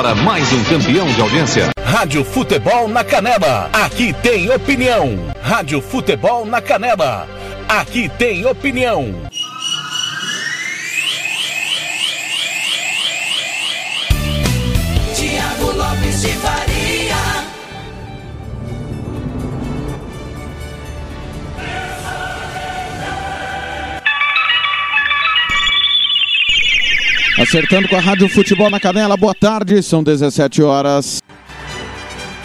Para mais um campeão de audiência. Rádio Futebol na Canela. Aqui tem opinião. Rádio Futebol na Canela. Aqui tem opinião. Tiago Lopes de Faria. Acertando com a Rádio Futebol na Canela. Boa tarde, são 17 horas.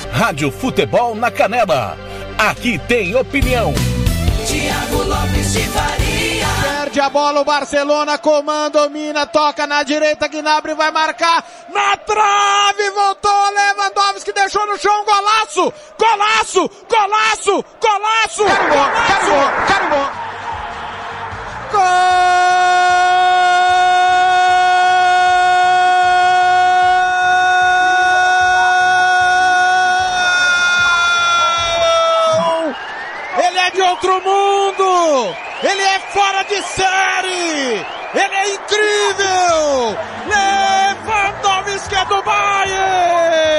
Rádio Futebol na Canela. Aqui tem opinião. Tiago Lopes de Faria. Perde a bola o Barcelona, comanda, domina, toca na direita, Gnabry vai marcar, na trave, voltou Lewandowski, deixou no chão, golaço, golaço, golaço, golaço, Carimbou, golaço, carimbou, Gol! Outro mundo! Ele é fora de série! Ele é incrível! Lewandowski é do Bayern!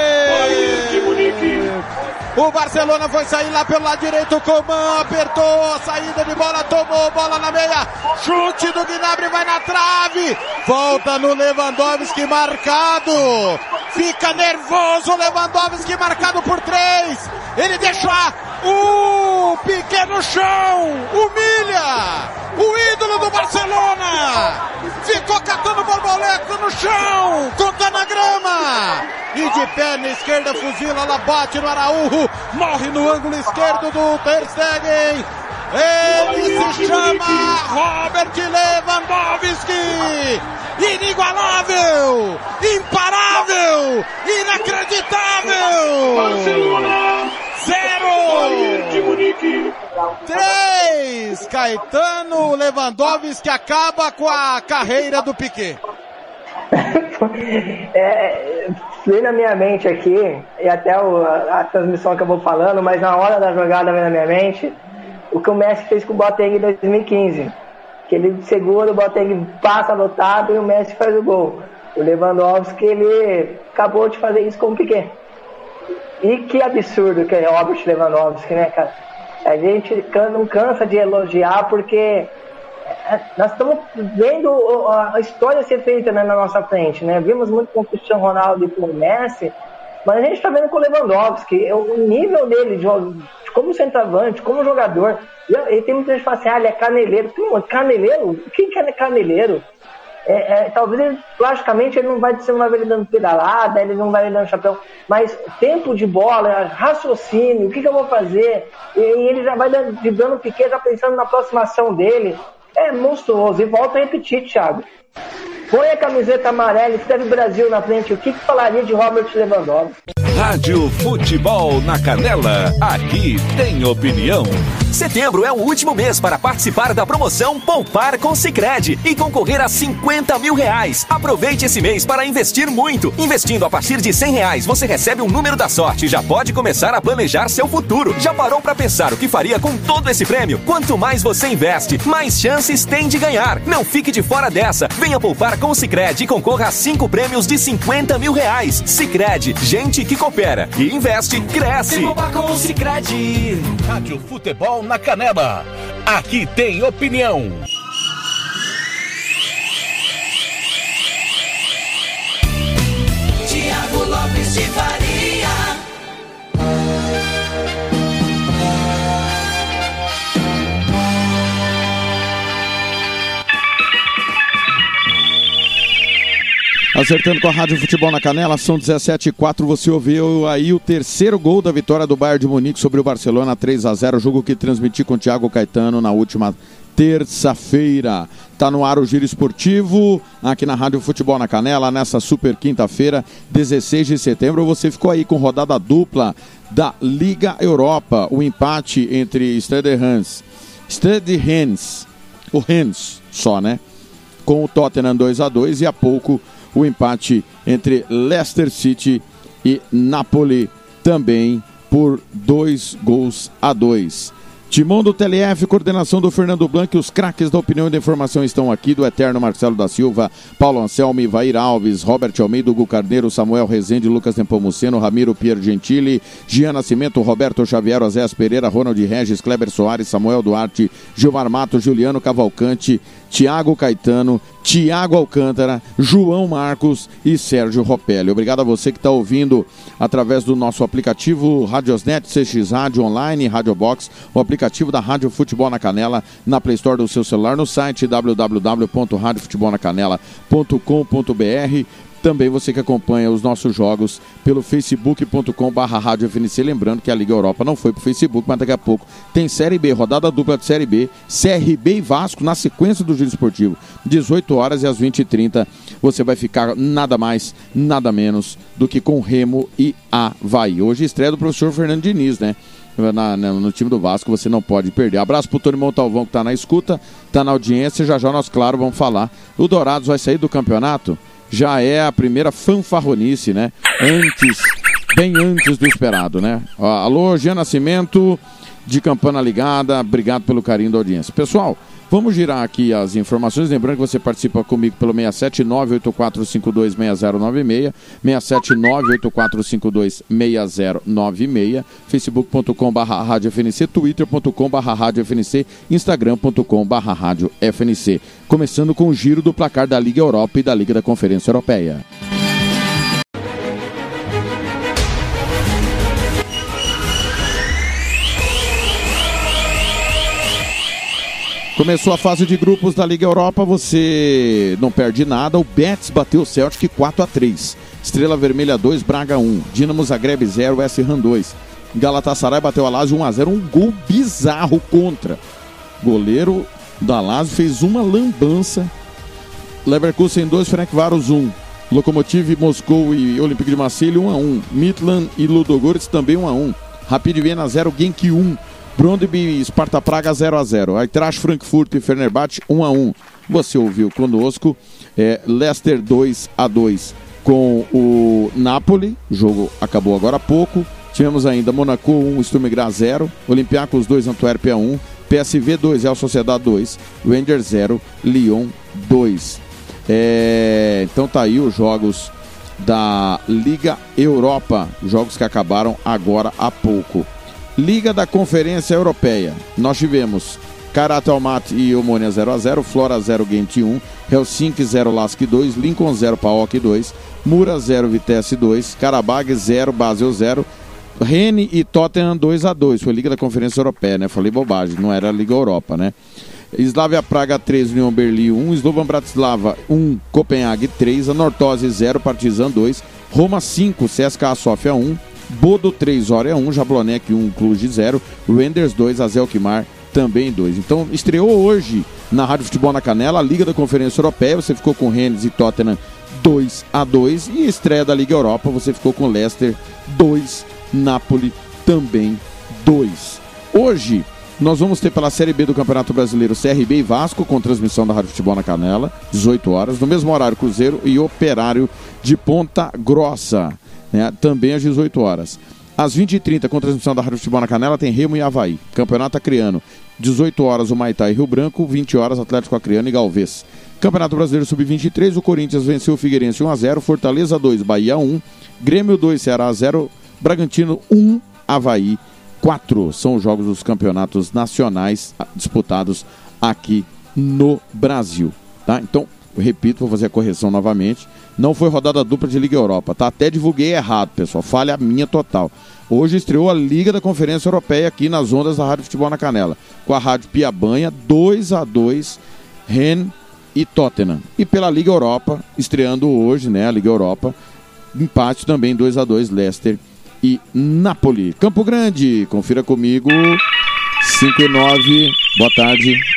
O Barcelona foi sair lá pelo lado direito, o Coman apertou a saída de bola, tomou bola na meia, chute do Gnabry vai na trave, volta no Lewandowski marcado, fica nervoso Lewandowski marcado por três, ele deixa o Piquet no chão, humilha o ídolo do Barcelona, ficou catando borboleta no chão, contando a grama, e de perna esquerda fuzila, ela bate no Araújo, morre no ângulo esquerdo do Ter Stegen. Ele se chama Robert Lewandowski. Inigualável, imparável, inacreditável. Barcelona. Zero. Três. Caetano Lewandowski acaba com a carreira do Piquet. É, veio na minha mente aqui, e até o- a, a transmissão que eu vou falando, mas na hora da jogada veio na minha mente o que o Messi fez com o Boateng em 2015. Que ele segura, o Boateng passa lotado e o Messi faz o gol. O Lewandowski, ele acabou de fazer isso com o Piquet. E que absurdo que é Robert Lewandowski, né, cara? A gente não cansa de elogiar porque é, nós estamos vendo o- a história ser feita né, na nossa frente, né? Vimos muito com o Cristiano Ronaldo e com o Messi, mas a gente está vendo com o Lewandowski, o nível dele de, como centroavante, como jogador. E, tem muita gente que fala assim, ah, ele é caneleiro. Pô, caneleiro? Quem que é caneleiro? É, é, talvez ele, logicamente ele não vai ver ele dando pedalada, ele não vai dando chapéu, mas tempo de bola, raciocínio, o que, que eu vou fazer? E, e ele já vai dando- driblando o Piquet, já pensando na próxima ação dele. É monstruoso. E volto a repetir, Thiago. Põe a camiseta amarela, escreve Brasil na frente. O que, que falaria de Robert Lewandowski? Rádio Futebol na Canela. Aqui tem opinião. Setembro é o último mês para participar da promoção Poupar com Sicredi e concorrer a 50 mil reais. Aproveite esse mês para investir muito. Investindo a partir de 100 reais, você recebe um número da sorte e já pode começar a planejar seu futuro. Já parou para pensar o que faria com todo esse prêmio? Quanto mais você investe, mais chances tem de ganhar. Não fique de fora dessa. Venha poupar com o Sicredi e concorra a cinco prêmios de 50 mil reais. Sicredi, gente que coopera e investe, cresce. com o Cicredi. Rádio Futebol na Canela. Aqui tem opinião. Tiago Lopes de Faria. Acertando com a Rádio Futebol na Canela, são 17 e 4. Você ouviu aí o terceiro gol da vitória do Bayern de Munique sobre o Barcelona 3 a 0 jogo que transmiti com o Thiago Caetano na última terça-feira. Tá no ar o Giro Esportivo, aqui na Rádio Futebol na Canela, nessa super quinta-feira, 16 de setembro. Você ficou aí com rodada dupla da Liga Europa. O empate entre Stade Hans, Stade Hans, o Hans só, né? Com o Tottenham 2 a 2 e há pouco o empate entre Leicester City e Napoli também por dois gols a dois. Timão do TLF, coordenação do Fernando Blanc, os craques da opinião e da informação estão aqui, do Eterno Marcelo da Silva, Paulo Anselmi, Ivair Alves, Robert Almeida, Hugo Carneiro, Samuel Rezende, Lucas Nepomuceno, Ramiro Pier Gentili, Gian Nascimento, Roberto Xavier, Osés Pereira, Ronald Regis, Kleber Soares, Samuel Duarte, Gilmar Mato, Juliano Cavalcante, Tiago Caetano, Tiago Alcântara, João Marcos e Sérgio Ropelli. Obrigado a você que está ouvindo através do nosso aplicativo Radiosnet, CX Rádio Online, Rádio Box, o aplicativo da Rádio Futebol na Canela, na Play Store do seu celular, no site www.radiofutebolnacanela.com.br também você que acompanha os nossos jogos pelo FNC. Lembrando que a Liga Europa não foi para o Facebook, mas daqui a pouco tem Série B, rodada dupla de Série B, CRB e Vasco na sequência do Giro Esportivo. 18 horas e às 20h30 você vai ficar nada mais, nada menos do que com Remo e Havaí. Hoje estreia do professor Fernando Diniz, né? Na, na, no time do Vasco, você não pode perder. Abraço pro Tony Montalvão que tá na escuta, tá na audiência. Já já nós, claro, vamos falar. O Dourados vai sair do campeonato? Já é a primeira fanfarronice, né? Antes, bem antes do esperado, né? Alô, Jean Nascimento, de Campana Ligada, obrigado pelo carinho da audiência. Pessoal, vamos girar aqui as informações. Lembrando que você participa comigo pelo 67984526096, 67984526096, facebook.com.br rádio FNC, twitter.com.br rádio FNC, instagram.com.br rádio FNC. Começando com o giro do placar da Liga Europa e da Liga da Conferência Europeia. Começou a fase de grupos da Liga Europa, você não perde nada. O Betis bateu o Celtic 4 a 3. Estrela Vermelha 2, Braga 1. Dinamo Zagreb 0, West Ham 2. Galatasaray bateu a Lazio 1 a 0, um gol bizarro contra. Goleiro da Lazio fez uma lambança. Leverkusen 2, Frank Varos 1. Lokomotiv Moscou e Olympique de Marseille 1 a 1. Midland e Ludogorets também 1 a 1. Rapid Viena 0, Genk 1. Brondby Sparta Praga 0 a 0 Eintracht Frankfurt e Fenerbahçe 1 a 1 Você ouviu conosco. É, Leicester 2 a 2 com o Napoli. O jogo acabou agora há pouco. Tivemos ainda Monaco 1, Sturm Graz 0. Olympiacos 2, Antuérpia 1. PSV 2, Real Sociedade 2. Rangers 0, Lyon 2. É, então tá aí os jogos da Liga Europa. Jogos que acabaram agora há pouco. Liga da Conferência Europeia. Nós tivemos Karate Almaty e Omônia 0x0, Flora 0, Gent 1, Helsinki 0, Lask 2, Lincoln 0, Paok 2, Mura 0, Vitesse 2, Karabag 0, Basel 0, Rennes e Tottenham 2x2. Foi Liga da Conferência Europeia, né? Falei bobagem, não era Liga Europa, né? Slavia Praga 3, União Berlim 1, Slovan Bratislava 1, Copenhague 3, Anortose 0, Partizan 2, Roma 5, CSKA Sofia 1, Bodo 3, Hora 1, Jablonec 1, Cluj 0, Renders 2, Azelkmar também 2. Então estreou hoje na Rádio Futebol na Canela a Liga da Conferência Europeia, você ficou com Rennes e Tottenham 2 a 2 e estreia da Liga Europa, você ficou com Leicester 2, Napoli também 2. Hoje nós vamos ter pela Série B do Campeonato Brasileiro CRB e Vasco com transmissão da Rádio Futebol na Canela, 18 horas, no mesmo horário Cruzeiro e Operário de Ponta Grossa né, também às 18 horas. Às 20h30, com transmissão da Rádio Futebol na Canela, tem Remo e Havaí. Campeonato Acreano. 18 horas o Maitá e Rio Branco, 20 horas Atlético Acreano e Galvez. Campeonato Brasileiro Sub-23, o Corinthians venceu o Figueirense 1x0, Fortaleza 2, Bahia 1, Grêmio 2, Ceará 0, Bragantino 1, Havaí 4. São os jogos dos campeonatos nacionais disputados aqui no Brasil. Tá? Então, repito, vou fazer a correção novamente. Não foi rodada dupla de Liga Europa, tá? Até divulguei errado, pessoal. Falha minha total. Hoje estreou a Liga da Conferência Europeia aqui nas ondas da Rádio Futebol na Canela, com a Rádio Piabanha 2 a 2 Ren e Tottenham. E pela Liga Europa, estreando hoje, né, a Liga Europa, empate também 2 a 2 Leicester e Napoli. Campo Grande, confira comigo. 5 e 9. Boa tarde.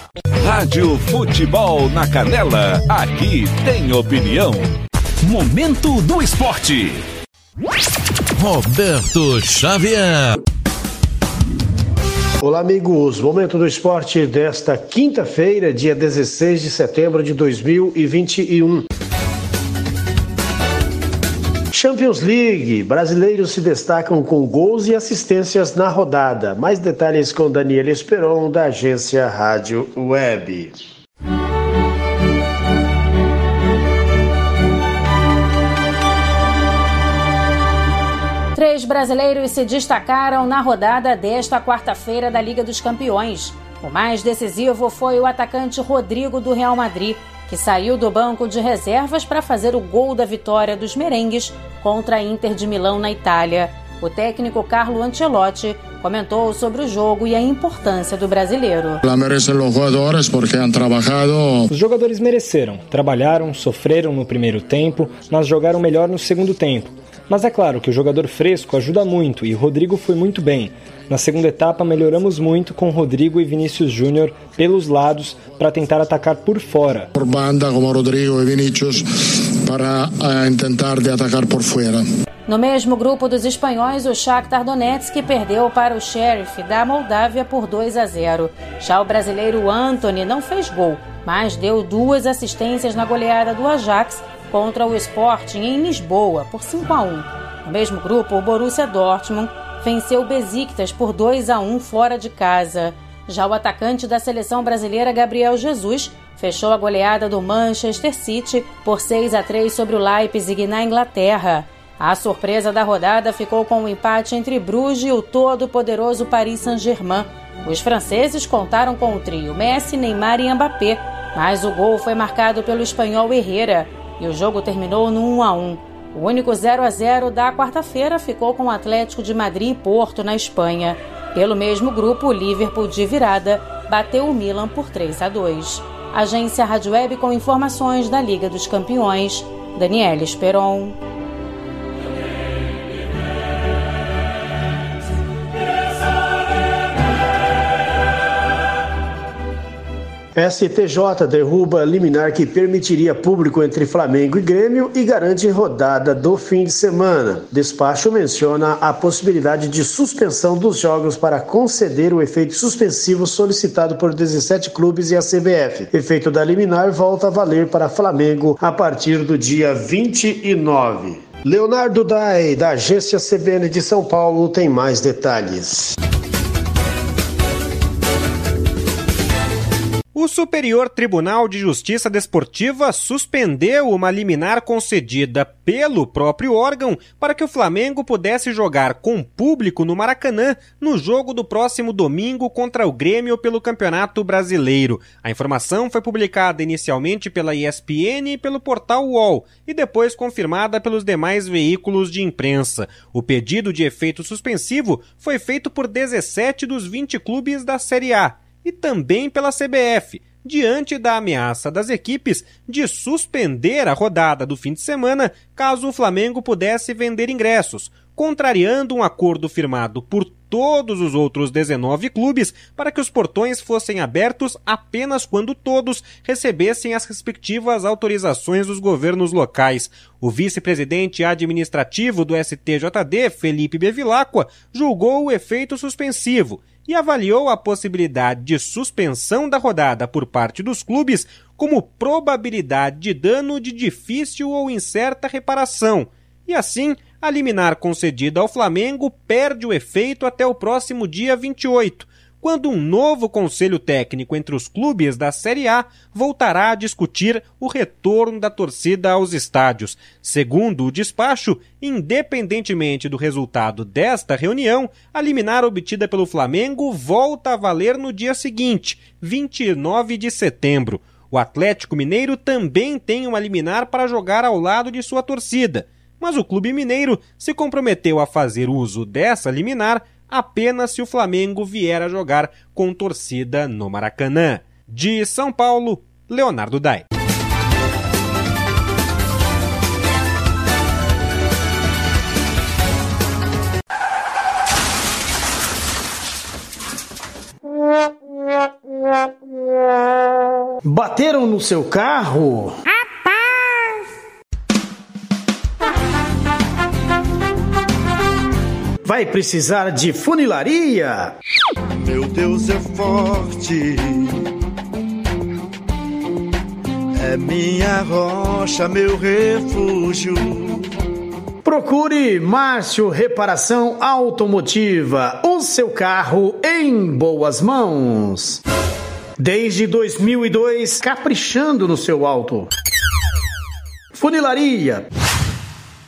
Rádio Futebol na Canela, aqui tem opinião. Momento do esporte. Roberto Xavier. Olá, amigos. Momento do esporte desta quinta-feira, dia 16 de setembro de 2021. Champions League. Brasileiros se destacam com gols e assistências na rodada. Mais detalhes com Daniel Esperon, da agência Rádio Web. Três brasileiros se destacaram na rodada desta quarta-feira da Liga dos Campeões. O mais decisivo foi o atacante Rodrigo do Real Madrid, que saiu do banco de reservas para fazer o gol da vitória dos merengues contra a Inter de Milão na Itália. O técnico Carlo Ancelotti comentou sobre o jogo e a importância do brasileiro. Os jogadores mereceram, trabalharam, sofreram no primeiro tempo, mas jogaram melhor no segundo tempo. Mas é claro que o jogador fresco ajuda muito e Rodrigo foi muito bem. Na segunda etapa, melhoramos muito com Rodrigo e Vinícius Júnior pelos lados para tentar atacar por fora. Por banda, como Rodrigo e Vinícius, para uh, tentar de atacar por fora. No mesmo grupo dos espanhóis, o Shakhtar Donetsk perdeu para o Sheriff da Moldávia por 2 a 0. Já o brasileiro Anthony não fez gol, mas deu duas assistências na goleada do Ajax contra o Sporting em Lisboa por 5 a 1. No mesmo grupo, o Borussia Dortmund venceu o Besiktas por 2 a 1 fora de casa. Já o atacante da seleção brasileira Gabriel Jesus fechou a goleada do Manchester City por 6 a 3 sobre o Leipzig na Inglaterra. A surpresa da rodada ficou com o um empate entre Bruges e o todo-poderoso Paris Saint-Germain. Os franceses contaram com o trio Messi, Neymar e Mbappé, mas o gol foi marcado pelo espanhol Herrera e o jogo terminou no 1 a 1. O único 0 a 0 da quarta-feira ficou com o Atlético de Madrid e Porto na Espanha. Pelo mesmo grupo, o Liverpool de virada bateu o Milan por 3 a 2. Agência Rádio Web com informações da Liga dos Campeões. Daniela Esperon. STJ derruba liminar que permitiria público entre Flamengo e Grêmio e garante rodada do fim de semana. Despacho menciona a possibilidade de suspensão dos jogos para conceder o efeito suspensivo solicitado por 17 clubes e a CBF. Efeito da liminar volta a valer para Flamengo a partir do dia 29. Leonardo Dai, da agência CBN de São Paulo, tem mais detalhes. Superior Tribunal de Justiça Desportiva suspendeu uma liminar concedida pelo próprio órgão para que o Flamengo pudesse jogar com público no Maracanã no jogo do próximo domingo contra o Grêmio pelo Campeonato Brasileiro. A informação foi publicada inicialmente pela ESPN e pelo portal UOL e depois confirmada pelos demais veículos de imprensa. O pedido de efeito suspensivo foi feito por 17 dos 20 clubes da Série A e também pela CBF, diante da ameaça das equipes de suspender a rodada do fim de semana caso o Flamengo pudesse vender ingressos, contrariando um acordo firmado por todos os outros 19 clubes para que os portões fossem abertos apenas quando todos recebessem as respectivas autorizações dos governos locais. O vice-presidente administrativo do STJD, Felipe Bevilacqua, julgou o efeito suspensivo e avaliou a possibilidade de suspensão da rodada por parte dos clubes como probabilidade de dano de difícil ou incerta reparação, e assim a liminar concedida ao Flamengo perde o efeito até o próximo dia 28, quando um novo conselho técnico entre os clubes da Série A voltará a discutir o retorno da torcida aos estádios. Segundo o despacho, independentemente do resultado desta reunião, a liminar obtida pelo Flamengo volta a valer no dia seguinte, 29 de setembro. O Atlético Mineiro também tem uma liminar para jogar ao lado de sua torcida, mas o Clube Mineiro se comprometeu a fazer uso dessa liminar apenas se o Flamengo vier a jogar com torcida no Maracanã. De São Paulo, Leonardo Dai. Bateram no seu carro? Vai precisar de funilaria? Meu Deus é forte. É minha rocha, meu refúgio. Procure Márcio Reparação Automotiva, o seu carro em boas mãos. Desde 2002, caprichando no seu auto. Funilaria.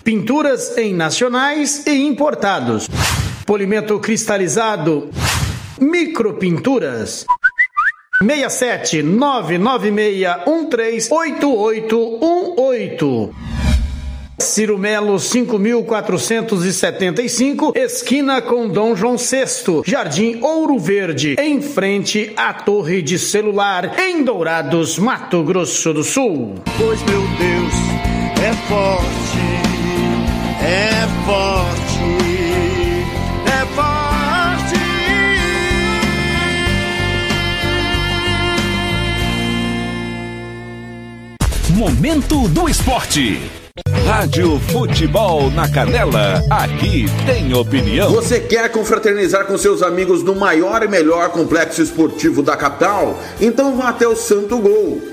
Pinturas em nacionais e importados. Polimento cristalizado. Micropinturas. 67 996 138818. Ciro Melo 5475, esquina com Dom João VI, Jardim Ouro Verde, em frente à Torre de Celular, em Dourados, Mato Grosso do Sul. Pois meu Deus é forte, é forte, é forte. Momento do Esporte. Rádio Futebol na Canela, aqui tem opinião. Você quer confraternizar com seus amigos no maior e melhor complexo esportivo da capital? Então vá até o Santo Gol.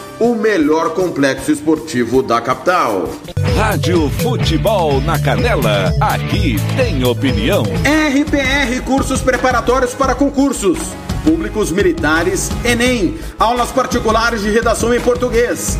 o melhor complexo esportivo da capital. Rádio Futebol na Canela, aqui tem opinião. RPR Cursos Preparatórios para Concursos. Públicos Militares, Enem. Aulas particulares de redação em português.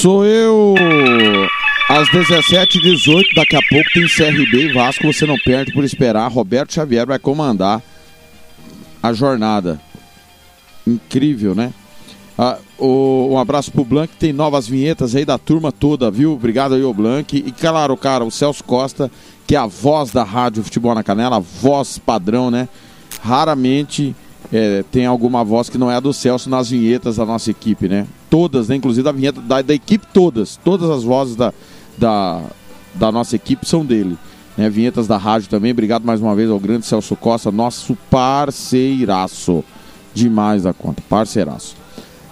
Sou eu. Às 17h18, daqui a pouco tem CRB e Vasco, você não perde por esperar. Roberto Xavier vai comandar a jornada. Incrível, né? Ah, o- um abraço pro Blank, tem novas vinhetas aí da turma toda, viu? Obrigado aí, o Blank. E claro, cara, o Celso Costa, que é a voz da Rádio Futebol na Canela, voz padrão, né? Raramente é, tem alguma voz que não é a do Celso nas vinhetas da nossa equipe, né? Todas, né? Inclusive a vinheta da, da equipe todas. Todas as vozes da, da, da nossa equipe são dele. Né? Vinhetas da rádio também. Obrigado mais uma vez ao grande Celso Costa, nosso parceiraço. Demais da conta, parceiraço.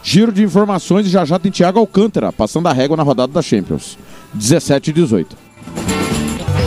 Giro de informações e já já tem Thiago Alcântara, passando a régua na rodada da Champions. 17 e 18.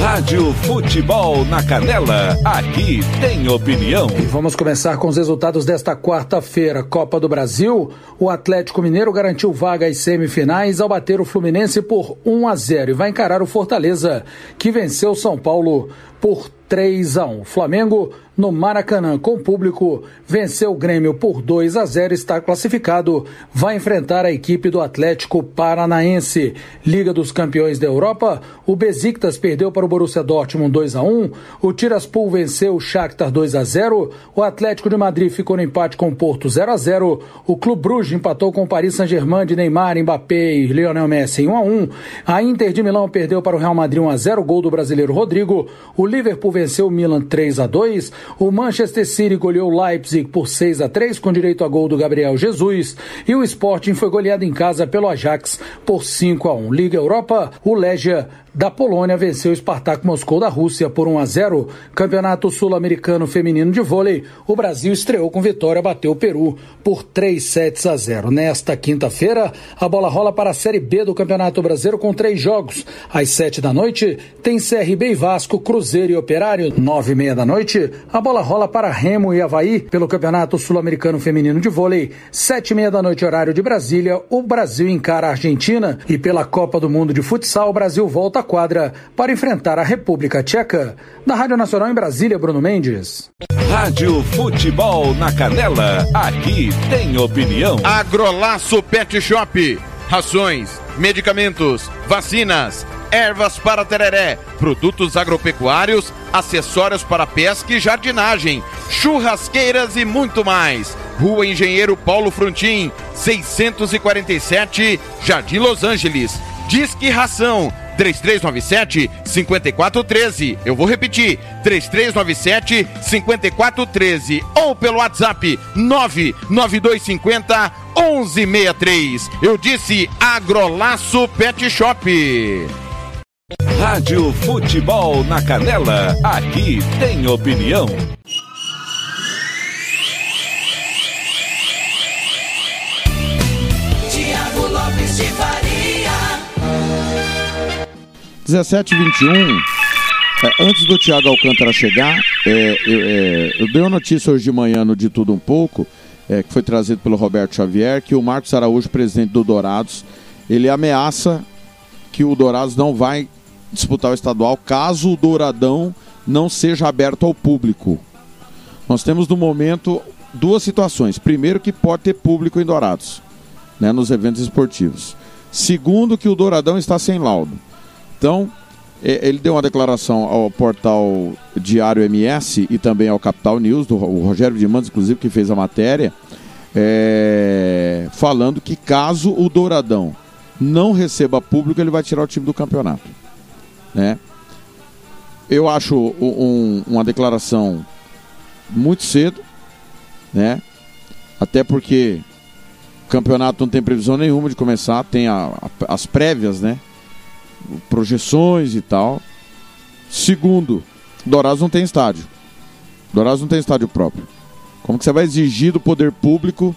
Rádio Futebol na Canela, aqui tem opinião. E vamos começar com os resultados desta quarta-feira. Copa do Brasil, o Atlético Mineiro garantiu vaga às semifinais ao bater o Fluminense por 1 a 0 e vai encarar o Fortaleza, que venceu São Paulo por 3 a 1. Flamengo no Maracanã com público, venceu o Grêmio por 2 a 0, está classificado, vai enfrentar a equipe do Atlético Paranaense. Liga dos Campeões da Europa, o Besiktas perdeu para o Borussia Dortmund 2 a 1, o Tiraspol venceu o Shakhtar 2 a 0, o Atlético de Madrid ficou no empate com o Porto 0 a 0, o Clube Bruges empatou com o Paris Saint-Germain de Neymar, Mbappé e Lionel Messi em 1 a 1. A Inter de Milão perdeu para o Real Madrid 1 a 0, gol do brasileiro Rodrigo. O Liverpool venceu o Milan 3 a 2. O Manchester City goleou o Leipzig por 6 a 3 com direito a gol do Gabriel Jesus e o Sporting foi goleado em casa pelo Ajax por 5 a 1. Liga Europa, o Legia da Polônia venceu o Spartak Moscou da Rússia por 1 a 0. Campeonato Sul-Americano Feminino de Vôlei, o Brasil estreou com vitória, bateu o Peru por 3 sets a 0. Nesta quinta-feira, a bola rola para a Série B do Campeonato Brasileiro com três jogos. Às 7 da noite, tem CRB e Vasco, Cruzeiro e Operário. Nove e meia da noite, a bola rola para Remo e Havaí pelo Campeonato Sul-Americano Feminino de Vôlei. Sete e meia da noite, horário de Brasília, o Brasil encara a Argentina e pela Copa do Mundo de Futsal, o Brasil volta à quadra para enfrentar a República Tcheca. Da Rádio Nacional em Brasília, Bruno Mendes. Rádio Futebol na Canela, aqui tem opinião. Agrolaço Pet Shop, rações, medicamentos, vacinas, ervas para tereré, produtos agropecuários, acessórios para pesca e jardinagem, churrasqueiras e muito mais. Rua Engenheiro Paulo Frontin, 647, Jardim Los Angeles. Disque Ração 3397 5413. Eu vou repetir: 3397 5413 ou pelo WhatsApp 99250 1163. Eu disse Agrolaço Pet Shop. Rádio Futebol na Canela, aqui tem opinião. Tiago Lopes de Faria. 17 21 é, antes do Thiago Alcântara chegar, é, eu, é, eu dei uma notícia hoje de manhã no De Tudo Um Pouco, é, que foi trazido pelo Roberto Xavier, que o Marcos Araújo, presidente do Dourados, ele ameaça que o Dourados não vai disputar o estadual caso o Douradão não seja aberto ao público. Nós temos no momento duas situações. Primeiro, que pode ter público em Dourados, né, nos eventos esportivos. Segundo, que o Douradão está sem laudo. Então, é, ele deu uma declaração ao portal Diário MS e também ao Capital News, do o Rogério Dimantes, inclusive, que fez a matéria, é, falando que caso o Douradão não receba público, ele vai tirar o time do campeonato. Né? Eu acho um- uma declaração muito cedo, né? Até porque o campeonato não tem previsão nenhuma de começar, tem a- a- as prévias, né? Projeções e tal. Segundo, Dourados não tem estádio. Dourados não tem estádio próprio. Como que você vai exigir do poder público?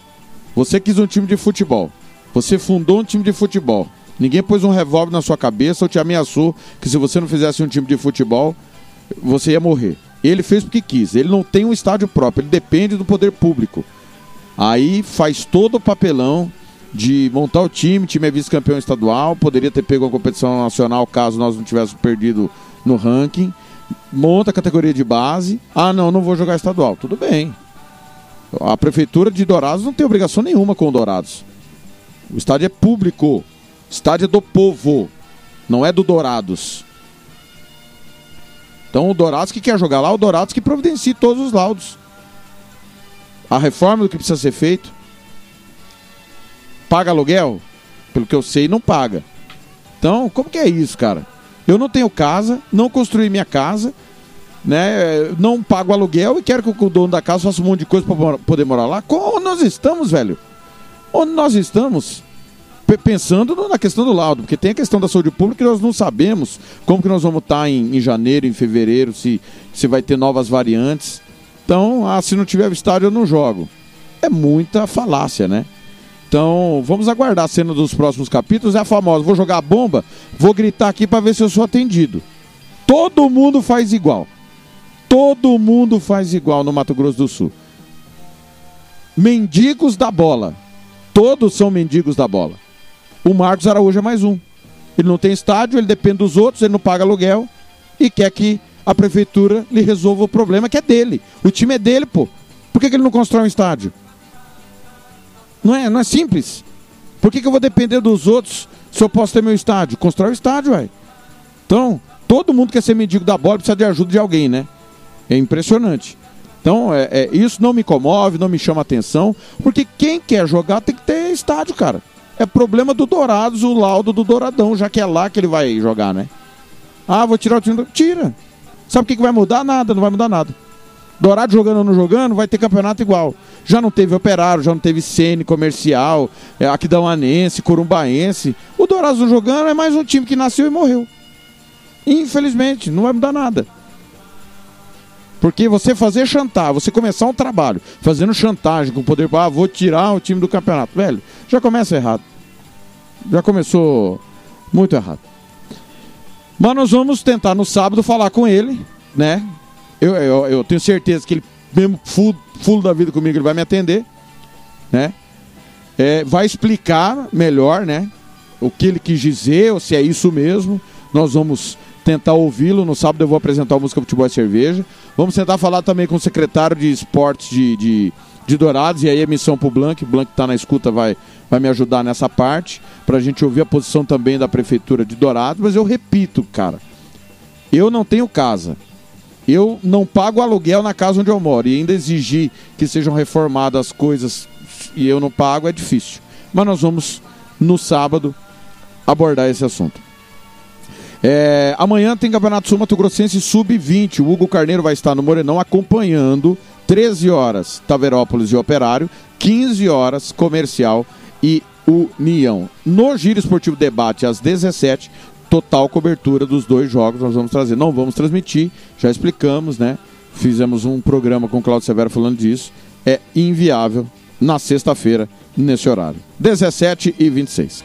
Você quis um time de futebol. Você fundou um time de futebol. Ninguém pôs um revólver na sua cabeça ou te ameaçou que se você não fizesse um time de futebol, você ia morrer. Ele fez porque quis. Ele não tem um estádio próprio. Ele depende do poder público. Aí faz todo o papelão de montar o time. O time é vice-campeão estadual. Poderia ter pego uma competição nacional caso nós não tivéssemos perdido no ranking. Monta a categoria de base. Ah, não, não vou jogar estadual. Tudo bem. A prefeitura de Dourados não tem obrigação nenhuma com o Dourados. O estádio é público. Estádio do povo. Não é do Dourados. Então o Dourados que quer jogar lá, o Dourados que providencie todos os laudos. A reforma do que precisa ser feito. Paga aluguel? Pelo que eu sei, não paga. Então, como que é isso, cara? Eu não tenho casa, não construí minha casa, né? Não pago aluguel e quero que o dono da casa faça um monte de coisa para poder morar lá. Como nós estamos, velho? Onde nós estamos? Pensando na questão do laudo, porque tem a questão da saúde pública que nós não sabemos como que nós vamos estar em, em janeiro, em fevereiro, se, se vai ter novas variantes. Então, ah, se não tiver estádio, eu não jogo. É muita falácia, né? Então, vamos aguardar a cena dos próximos capítulos. É a famosa: vou jogar a bomba, vou gritar aqui para ver se eu sou atendido. Todo mundo faz igual. Todo mundo faz igual no Mato Grosso do Sul. Mendigos da bola. Todos são mendigos da bola. O Marcos Araújo é mais um. Ele não tem estádio, ele depende dos outros, ele não paga aluguel e quer que a prefeitura lhe resolva o problema que é dele. O time é dele, pô. Por que, que ele não constrói um estádio? Não é, não é simples. Por que, que eu vou depender dos outros se eu posso ter meu estádio? Constrói o estádio, ué. Então, todo mundo quer ser mendigo da bola precisa de ajuda de alguém, né? É impressionante. Então, é, é, isso não me comove, não me chama atenção, porque quem quer jogar tem que ter estádio, cara. É problema do Dourados, o laudo do Douradão, já que é lá que ele vai jogar, né? Ah, vou tirar o time do... Tira. Sabe o que, que vai mudar? Nada, não vai mudar nada. Dourado jogando ou não jogando, vai ter campeonato igual. Já não teve Operário, já não teve Sene, Comercial, é, Aquidauanense, Corumbaense. O Dourado jogando é mais um time que nasceu e morreu. Infelizmente, não vai mudar nada. Porque você fazer chantar, você começar um trabalho fazendo chantagem com o poder, ah, vou tirar o time do campeonato, velho, já começa errado. Já começou muito errado. Mas nós vamos tentar no sábado falar com ele, né? Eu, eu, eu tenho certeza que ele, mesmo full da vida comigo, ele vai me atender, né? É, vai explicar melhor, né? O que ele quis dizer, ou se é isso mesmo. Nós vamos tentar ouvi-lo. No sábado eu vou apresentar o Música Futebol e Cerveja. Vamos tentar falar também com o secretário de esportes de, de, de Dourados, e aí a missão para o Blanc. Blanc está na escuta, vai, vai me ajudar nessa parte, para a gente ouvir a posição também da Prefeitura de Dourados. Mas eu repito, cara, eu não tenho casa. Eu não pago aluguel na casa onde eu moro. E ainda exigir que sejam reformadas as coisas e eu não pago é difícil. Mas nós vamos, no sábado, abordar esse assunto. É, amanhã tem Campeonato Sul Mato Grossense Sub-20. O Hugo Carneiro vai estar no Morenão acompanhando 13 horas Taverópolis e Operário, 15 horas Comercial e União. No Giro Esportivo Debate às 17 total cobertura dos dois jogos nós vamos trazer. Não vamos transmitir, já explicamos, né? Fizemos um programa com o Claudio Severo falando disso. É inviável na sexta-feira, nesse horário. 17 e 26.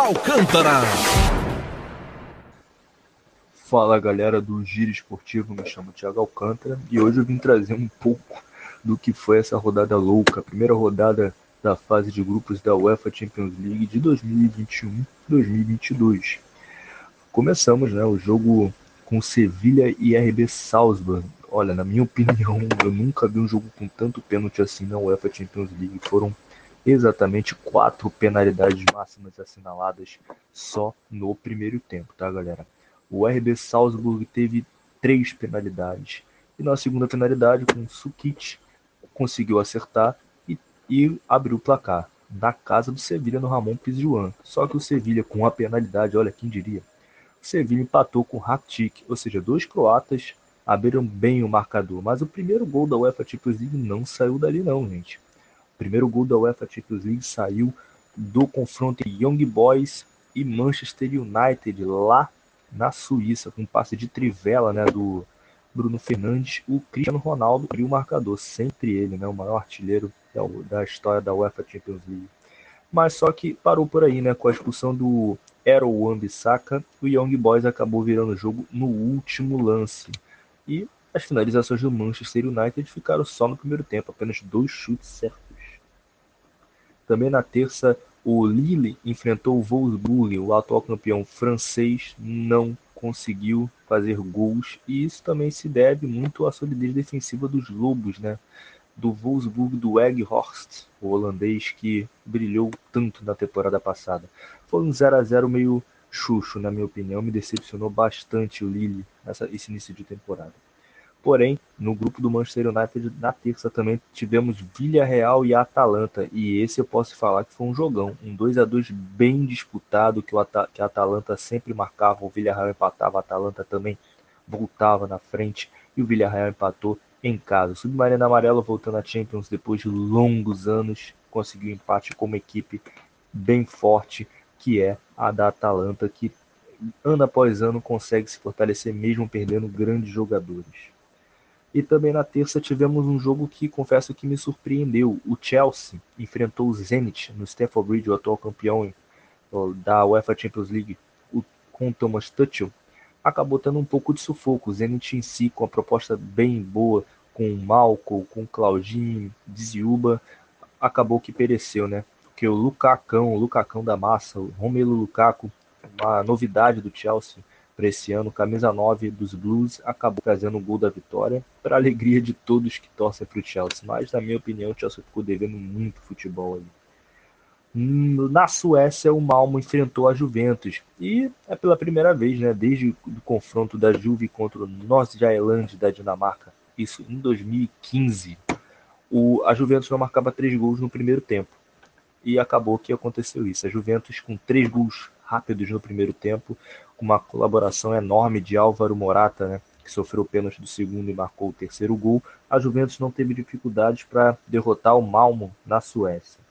Alcântara. Fala galera do Giro Esportivo, me chamo Thiago Alcântara e hoje eu vim trazer um pouco do que foi essa rodada louca, a primeira rodada da fase de grupos da UEFA Champions League de 2021-2022. Começamos né, o jogo com Sevilha e RB Salzburg. Olha, na minha opinião, eu nunca vi um jogo com tanto pênalti assim na UEFA Champions League. Foram exatamente quatro penalidades máximas assinaladas só no primeiro tempo, tá, galera? O RB Salzburg teve três penalidades. E na segunda penalidade, com o Sukic, conseguiu acertar e, e abriu o placar. Na casa do Sevilha, no Ramon Pizjuan. Só que o Sevilha, com a penalidade, olha quem diria. O Sevilha empatou com o Rakitic, ou seja, dois croatas abriram bem o marcador. Mas o primeiro gol da UEFA Champions League não saiu dali não, gente. Primeiro gol da UEFA Champions League saiu do confronto entre Young Boys e Manchester United, lá na Suíça, com um passe de trivela né, do Bruno Fernandes, o Cristiano Ronaldo abriu o marcador, sempre ele, né, o maior artilheiro da, da história da UEFA Champions League. Mas só que parou por aí, né, com a expulsão do Ero Wan-Bissaka, o Young Boys acabou virando o jogo no último lance. E as finalizações do Manchester United ficaram só no primeiro tempo, apenas dois chutes certos. Também na terça, o Lille enfrentou o Wolfsburg, o atual campeão francês, não conseguiu fazer gols e isso também se deve muito à solidez defensiva dos Lobos, né? Do Wolfsburg do Weghorst, o holandês que brilhou tanto na temporada passada. Foi um 0 a 0 meio chucho, na minha opinião, me decepcionou bastante o Lille nessa, esse início de temporada. Porém, no grupo do Manchester United, na terça também tivemos Villarreal e Atalanta. E esse eu posso falar que foi um jogão. Um 2 a 2 bem disputado, que, o At que a Atalanta sempre marcava, o Villarreal empatava, a Atalanta também voltava na frente. E o Villarreal empatou em casa. O Submarino Amarelo voltando à Champions depois de longos anos, conseguiu empate com uma equipe bem forte, que é a da Atalanta, que ano após ano consegue se fortalecer mesmo perdendo grandes jogadores. E também na terça tivemos um jogo que confesso que me surpreendeu. O Chelsea enfrentou o Zenit no Stamford Bridge, o atual campeão da UEFA Champions League, com Thomas Tuchel. Acabou tendo um pouco de sufoco. O Zenit em si, com a proposta bem boa, com o Malco, com o Claudinho, Dziuba, acabou que pereceu, né? Porque o Lucacão, o Lucacão da massa, o Romelu Lukaku, uma novidade do Chelsea, para esse ano, camisa 9 dos Blues, acabou trazendo o gol da vitória, para alegria de todos que torcem para o Chelsea. Mas, na minha opinião, o Chelsea ficou devendo muito futebol ali. Na Suécia, o Malmo enfrentou a Juventus. E é pela primeira vez, né, desde o confronto da Juve contra o Nordsjælland da Dinamarca, isso em 2015, o, a Juventus não marcava três gols no primeiro tempo. E acabou que aconteceu isso. A Juventus, com três gols rápidos no primeiro tempo, com uma colaboração enorme de Álvaro Morata, né, que sofreu o pênalti do segundo e marcou o terceiro gol, a Juventus não teve dificuldades para derrotar o Malmo na Suécia.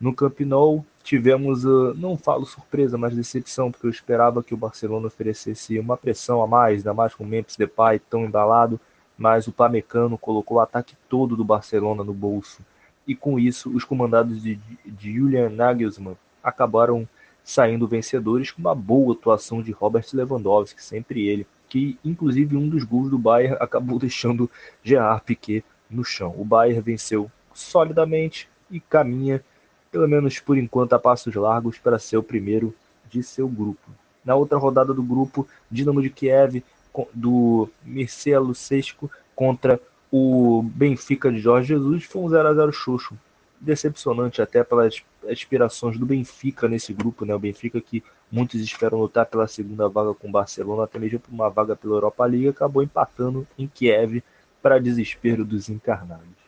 No Camp Nou tivemos, uh, não falo surpresa, mas decepção, porque eu esperava que o Barcelona oferecesse uma pressão a mais, ainda mais com o Memphis Depay tão embalado, mas o Pamecano colocou o ataque todo do Barcelona no bolso. E com isso, os comandados de, de Julian Nagelsmann acabaram saindo vencedores com uma boa atuação de Robert Lewandowski, sempre ele, que inclusive um dos gols do Bayern acabou deixando Gerard Piquet no chão. O Bayern venceu solidamente e caminha, pelo menos por enquanto, a passos largos para ser o primeiro de seu grupo. Na outra rodada do grupo, Dinamo de Kiev do Mircea Lucescu contra o Benfica de Jorge Jesus foi um 0 a 0 xoxo decepcionante até pelas aspirações do Benfica nesse grupo, né? O Benfica que muitos esperam lutar pela segunda vaga com o Barcelona, até mesmo por uma vaga pela Europa League, acabou empatando em Kiev para desespero dos encarnados.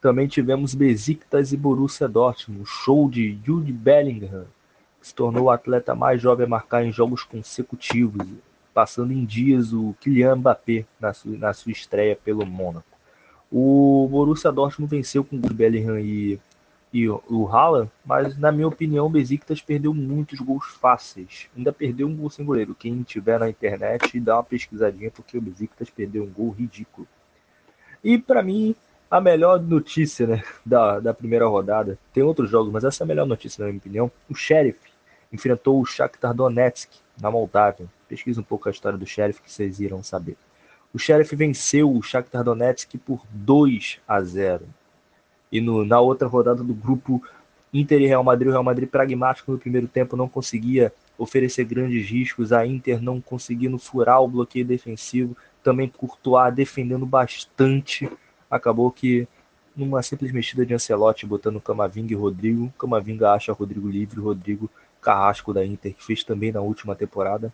Também tivemos Besiktas e Borussia Dortmund, show de Jude Bellingham, que se tornou o atleta mais jovem a marcar em jogos consecutivos, passando em dias o Kylian Mbappé na sua, na sua estreia pelo Mônaco. O Borussia Dortmund venceu com o Bellingham e, e o Haaland, mas na minha opinião o Besiktas perdeu muitos gols fáceis. Ainda perdeu um gol sem goleiro. Quem tiver na internet dá uma pesquisadinha porque o Besiktas perdeu um gol ridículo. E para mim a melhor notícia né, da, da primeira rodada, tem outros jogos, mas essa é a melhor notícia na minha opinião. O Sheriff enfrentou o Shakhtar Donetsk na Moldávia. Pesquisa um pouco a história do Sheriff que vocês irão saber. O Sheriff venceu o Shakhtar Donetsk por 2 a 0. E no, na outra rodada do grupo Inter e Real Madrid, o Real Madrid pragmático no primeiro tempo não conseguia oferecer grandes riscos, a Inter não conseguindo furar o bloqueio defensivo, também Courtois defendendo bastante, acabou que numa simples mexida de Ancelotti botando Camavinga e Rodrigo, Camavinga acha Rodrigo livre, Rodrigo Carrasco da Inter, que fez também na última temporada,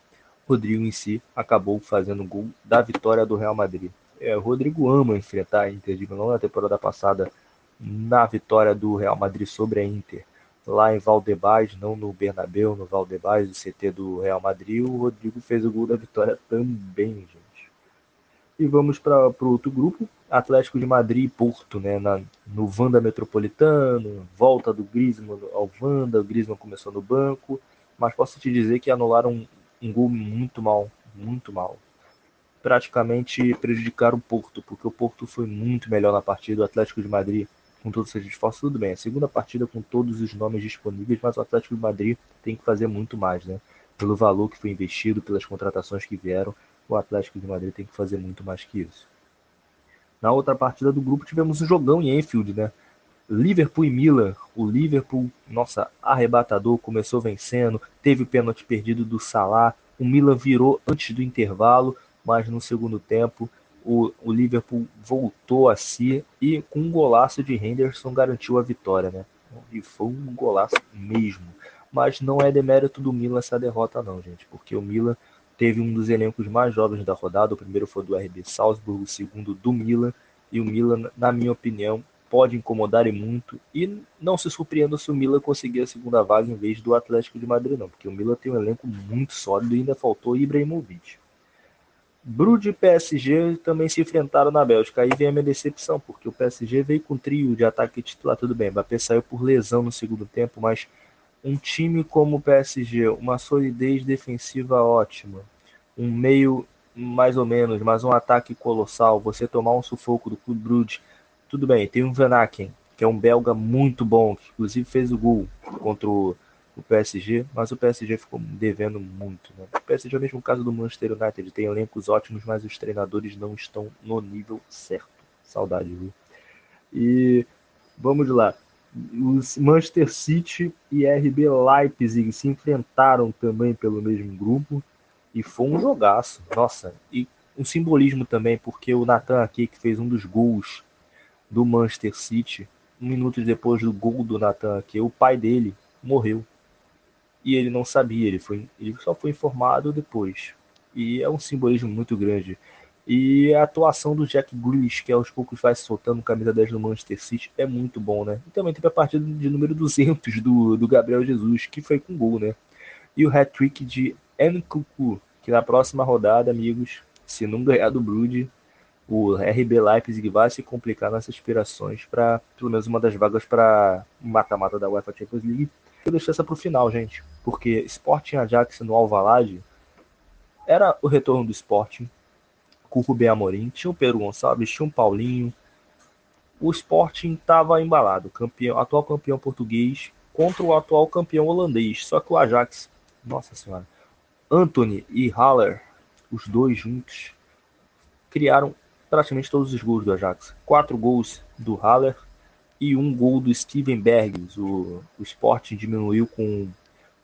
Rodrigo em si acabou fazendo o gol da vitória do Real Madrid. É, Rodrigo ama enfrentar a Inter de Milão na temporada passada na vitória do Real Madrid sobre a Inter. Lá em Valdebás, não no Bernabéu, no Valdebás, o CT do Real Madrid, o Rodrigo fez o gol da vitória também, gente. E vamos para o outro grupo, Atlético de Madrid e Porto, né, na, no Vanda Metropolitano, volta do Griezmann ao Vanda, o Griezmann começou no banco, mas posso te dizer que anularam um gol muito mal, muito mal. Praticamente prejudicaram o Porto, porque o Porto foi muito melhor na partida. O Atlético de Madrid, com todos os esforços, tudo bem. A segunda partida com todos os nomes disponíveis, mas o Atlético de Madrid tem que fazer muito mais, né? Pelo valor que foi investido, pelas contratações que vieram, o Atlético de Madrid tem que fazer muito mais que isso. Na outra partida do grupo tivemos um jogão em Enfield, né? Liverpool e Milan. O Liverpool, nossa, arrebatador, começou vencendo, teve o pênalti perdido do Salah. O Milan virou antes do intervalo, mas no segundo tempo o, o Liverpool voltou a si e com um golaço de Henderson garantiu a vitória, né? E foi um golaço mesmo. Mas não é demérito do Milan essa derrota, não, gente, porque o Milan teve um dos elencos mais jovens da rodada. O primeiro foi do RB Salzburg, o segundo do Milan. E o Milan, na minha opinião, pode incomodar e muito. E não se surpreenda se o Milan conseguir a segunda vaga em vez do Atlético de Madrid, não, porque o Milan tem um elenco muito sólido e ainda faltou Ibrahimovic. Brude e PSG também se enfrentaram na Bélgica. Aí vem a minha decepção, porque o PSG veio com trio de ataque titular, tudo bem. Mbappé saiu por lesão no segundo tempo, mas um time como o PSG, uma solidez defensiva ótima, um meio mais ou menos, mas um ataque colossal, você tomar um sufoco do Clube Brugge, tudo bem. Tem o Van Aken, que é um belga muito bom, que inclusive fez o gol contra o o PSG, mas o PSG ficou devendo muito. Né? O PSG é o mesmo caso do Manchester United, tem elencos ótimos, mas os treinadores não estão no nível certo. Saudade, viu? E vamos lá. Os Manchester City e RB Leipzig se enfrentaram também pelo mesmo grupo e foi um jogaço. Nossa, e um simbolismo também, porque o Nathan aqui, que fez um dos gols do Manchester City, um minuto depois do gol do Nathan aqui, o pai dele morreu e ele não sabia, ele, foi, ele só foi informado depois. E é um simbolismo muito grande. E a atuação do Jack Grealish, que aos poucos vai soltando camisa 10 no Manchester City, é muito bom, né? E também teve a partida de número 200 do, do Gabriel Jesus, que foi com gol, né? E o hat-trick de Nkuku, que na próxima rodada, amigos, se não ganhar do Brood, o RB Leipzig vai se complicar nessas aspirações para pelo menos uma das vagas para mata-mata da UEFA Champions League eu deixei essa pro final, gente. Porque Sporting Ajax no Alvalade era o retorno do Sporting com o Rubem Amorim. Tinha o Pedro Gonçalves, tinha o Paulinho. O Sporting estava embalado. Campeão, atual campeão português contra o atual campeão holandês. Só que o Ajax, nossa senhora, Anthony e Haller, os dois juntos, criaram praticamente todos os gols do Ajax. Quatro gols do Haller, e um gol do Steven Bergs. O, o Sporting diminuiu com,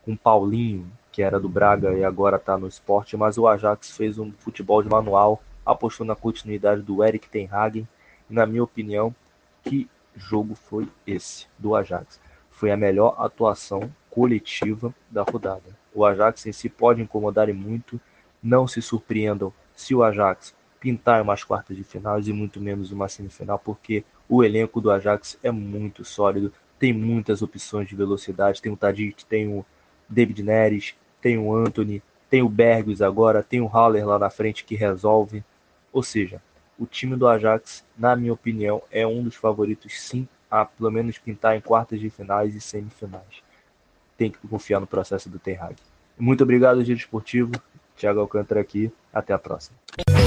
com Paulinho, que era do Braga e agora está no Sport, mas o Ajax fez um futebol de manual, apostou na continuidade do Eric Ten Hagen, e na minha opinião, que jogo foi esse do Ajax? Foi a melhor atuação coletiva da rodada. O Ajax em si pode incomodar muito, não se surpreendam se o Ajax pintar umas quartas de finais e muito menos uma semifinal, porque o elenco do Ajax é muito sólido, tem muitas opções de velocidade. Tem o Tadic, tem o David Neres, tem o Anthony, tem o Bergus agora, tem o Haller lá na frente que resolve. Ou seja, o time do Ajax, na minha opinião, é um dos favoritos, sim, a pelo menos pintar em quartas de finais e semifinais. Tem que confiar no processo do Ten Hag. Muito obrigado, Giro Esportivo. Thiago Alcântara aqui. Até a próxima.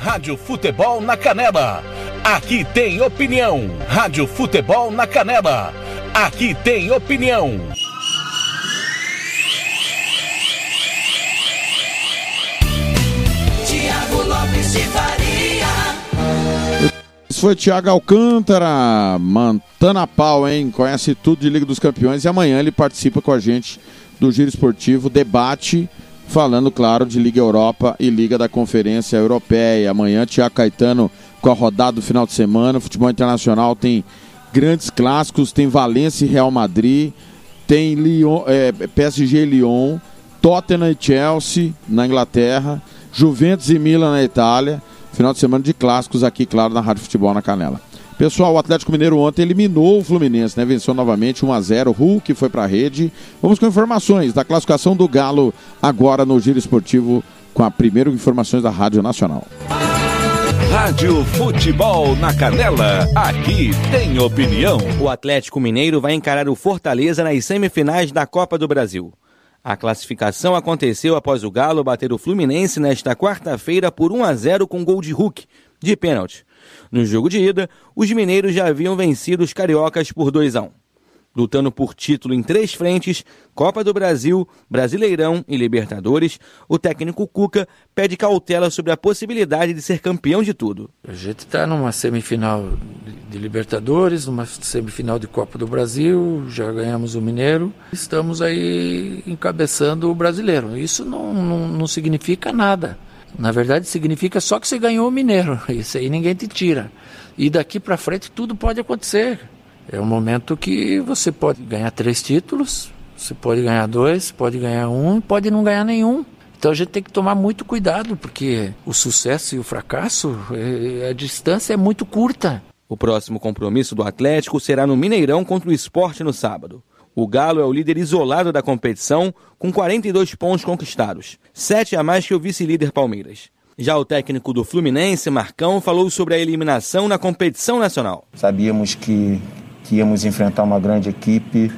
Rádio Futebol na Canela. Aqui tem opinião. Rádio Futebol na Canela. Aqui tem opinião. Tiago Lopes de Faria. Esse foi Thiago Alcântara, mantando a pau, hein? Conhece tudo de Liga dos Campeões e amanhã ele participa com a gente do Giro Esportivo, debate, falando, claro, de Liga Europa e Liga da Conferência Europeia. Amanhã, Thiago Caetano com a rodada do final de semana. O futebol internacional tem grandes clássicos, tem Valência e Real Madrid, tem Lyon, é, PSG e Lyon, Tottenham e Chelsea na Inglaterra, Juventus e Milan na Itália. Final de semana de clássicos aqui, claro, na Rádio Futebol na Canela. Pessoal, o Atlético Mineiro ontem eliminou o Fluminense, né? Venceu novamente 1 a 0 Hulk foi para a rede. Vamos com informações da classificação do Galo agora no Giro Esportivo com a primeira informações da Rádio Nacional. Rádio Futebol na Canela, aqui tem opinião. O Atlético Mineiro vai encarar o Fortaleza nas semifinais da Copa do Brasil. A classificação aconteceu após o Galo bater o Fluminense nesta quarta-feira por 1 a 0 com gol de Hulk, de pênalti. No jogo de ida, os mineiros já haviam vencido os cariocas por 2 a 1 lutando por título em três frentes, Copa do Brasil, Brasileirão e Libertadores, o técnico Cuca pede cautela sobre a possibilidade de ser campeão de tudo. A gente está numa semifinal de Libertadores, numa semifinal de Copa do Brasil, já ganhamos o Mineiro, estamos aí encabeçando o Brasileiro. Isso não, não, não significa nada. Na verdade, significa só que você ganhou o Mineiro. Isso aí ninguém te tira. E daqui para frente tudo pode acontecer. É um momento que você pode ganhar três títulos, você pode ganhar dois, pode ganhar um pode não ganhar nenhum. Então a gente tem que tomar muito cuidado, porque o sucesso e o fracasso, é, a distância é muito curta. O próximo compromisso do Atlético será no Mineirão contra o Esporte no sábado. O Galo é o líder isolado da competição, com 42 pontos conquistados, sete a mais que o vice-líder Palmeiras. Já o técnico do Fluminense, Marcão, falou sobre a eliminação na competição nacional. Sabíamos que que íamos enfrentar uma grande equipe.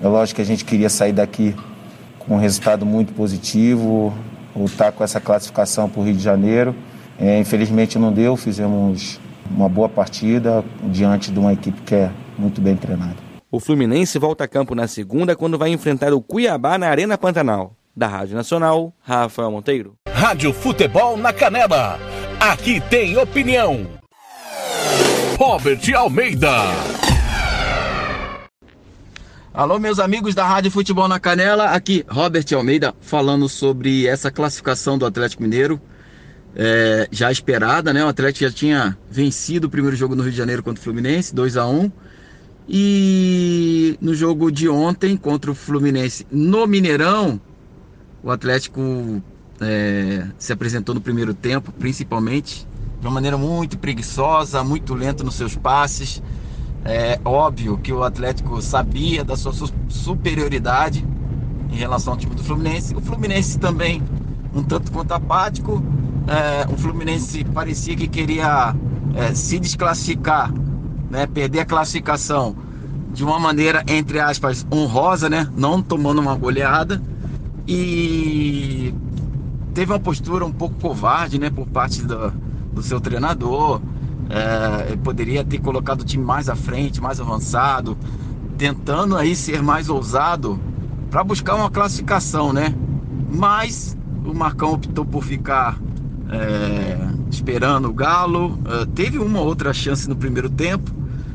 É lógico que a gente queria sair daqui com um resultado muito positivo, lutar com essa classificação para o Rio de Janeiro. É, infelizmente não deu, fizemos uma boa partida diante de uma equipe que é muito bem treinada. O Fluminense volta a campo na segunda quando vai enfrentar o Cuiabá na Arena Pantanal. Da Rádio Nacional, Rafael Monteiro. Rádio Futebol na Canela. Aqui tem opinião. Robert Almeida. Alô, meus amigos da Rádio Futebol na Canela, aqui Robert Almeida falando sobre essa classificação do Atlético Mineiro, é, já esperada, né? O Atlético já tinha vencido o primeiro jogo no Rio de Janeiro contra o Fluminense, 2 a 1 e no jogo de ontem contra o Fluminense no Mineirão, o Atlético é, se apresentou no primeiro tempo, principalmente de uma maneira muito preguiçosa, muito lento nos seus passes. É óbvio que o Atlético sabia da sua superioridade em relação ao time do Fluminense. O Fluminense também um tanto quanto apático. É, o Fluminense parecia que queria é, se desclassificar, né, perder a classificação de uma maneira, entre aspas, honrosa, né, não tomando uma goleada. E teve uma postura um pouco covarde né, por parte do, do seu treinador. É, poderia ter colocado o time mais à frente, mais avançado, tentando aí ser mais ousado para buscar uma classificação, né? Mas o Marcão optou por ficar é, esperando o Galo. É, teve uma outra chance no primeiro tempo,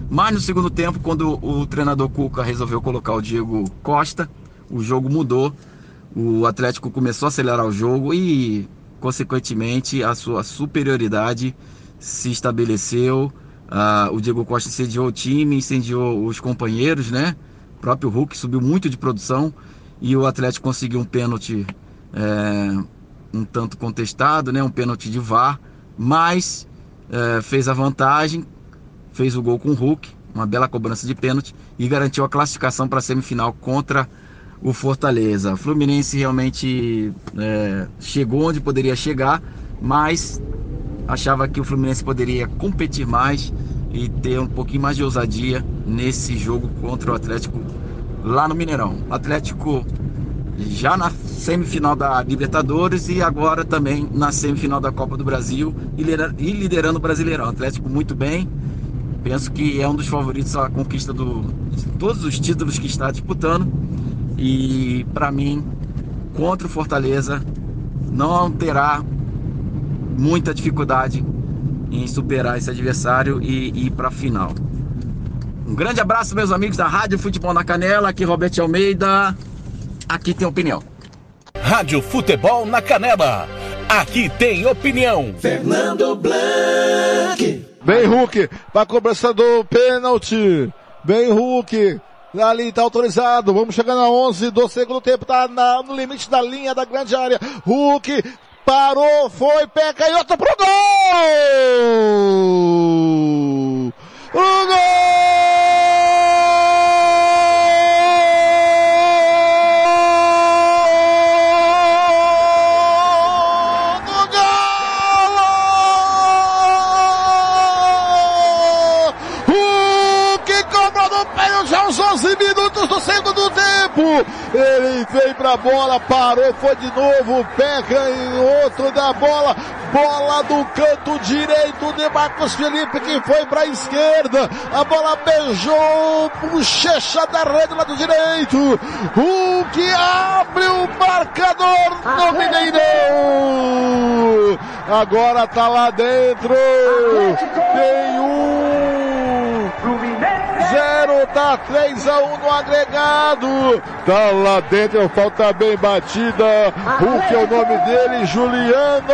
mas no segundo tempo, quando o treinador Cuca resolveu colocar o Diego Costa, o jogo mudou. O Atlético começou a acelerar o jogo e, consequentemente, a sua superioridade se estabeleceu. Uh, o Diego Costa incendiou o time, incendiou os companheiros, né? O próprio Hulk subiu muito de produção e o Atlético conseguiu um pênalti é, um tanto contestado, né? Um pênalti de VAR, mas é, fez a vantagem, fez o gol com o Hulk, uma bela cobrança de pênalti e garantiu a classificação para a semifinal contra o Fortaleza. Fluminense realmente é, chegou onde poderia chegar, mas achava que o Fluminense poderia competir mais e ter um pouquinho mais de ousadia nesse jogo contra o Atlético lá no Mineirão. Atlético já na semifinal da Libertadores e agora também na semifinal da Copa do Brasil e liderando o Brasileirão. Atlético muito bem. Penso que é um dos favoritos à conquista do, de todos os títulos que está disputando. E para mim, contra o Fortaleza, não terá muita dificuldade em superar esse adversário e, e ir para a final. Um grande abraço, meus amigos da Rádio Futebol na Canela. Aqui, Roberto Almeida. Aqui tem opinião. Rádio Futebol na Canela. Aqui tem opinião. Fernando Blanc. Bem, Hulk, para cobrança do pênalti. Bem, Hulk. Ali tá autorizado. Vamos chegar na 11 do segundo tempo. Tá na, no limite da linha da grande área. Hulk parou, foi, pé canhoto pro gol! O gol! Segundos do segundo tempo. Ele veio pra bola, parou, foi de novo, pega em outro da bola, bola do canto direito de Marcos Felipe que foi pra esquerda, a bola beijou bochecha da rede lá do direito, o que abre o marcador no Mineirão. Agora tá lá dentro, tem um tá 3 a 1 no agregado. Tá lá dentro, falta bem batida. Hulk é o nome dele, Juliano.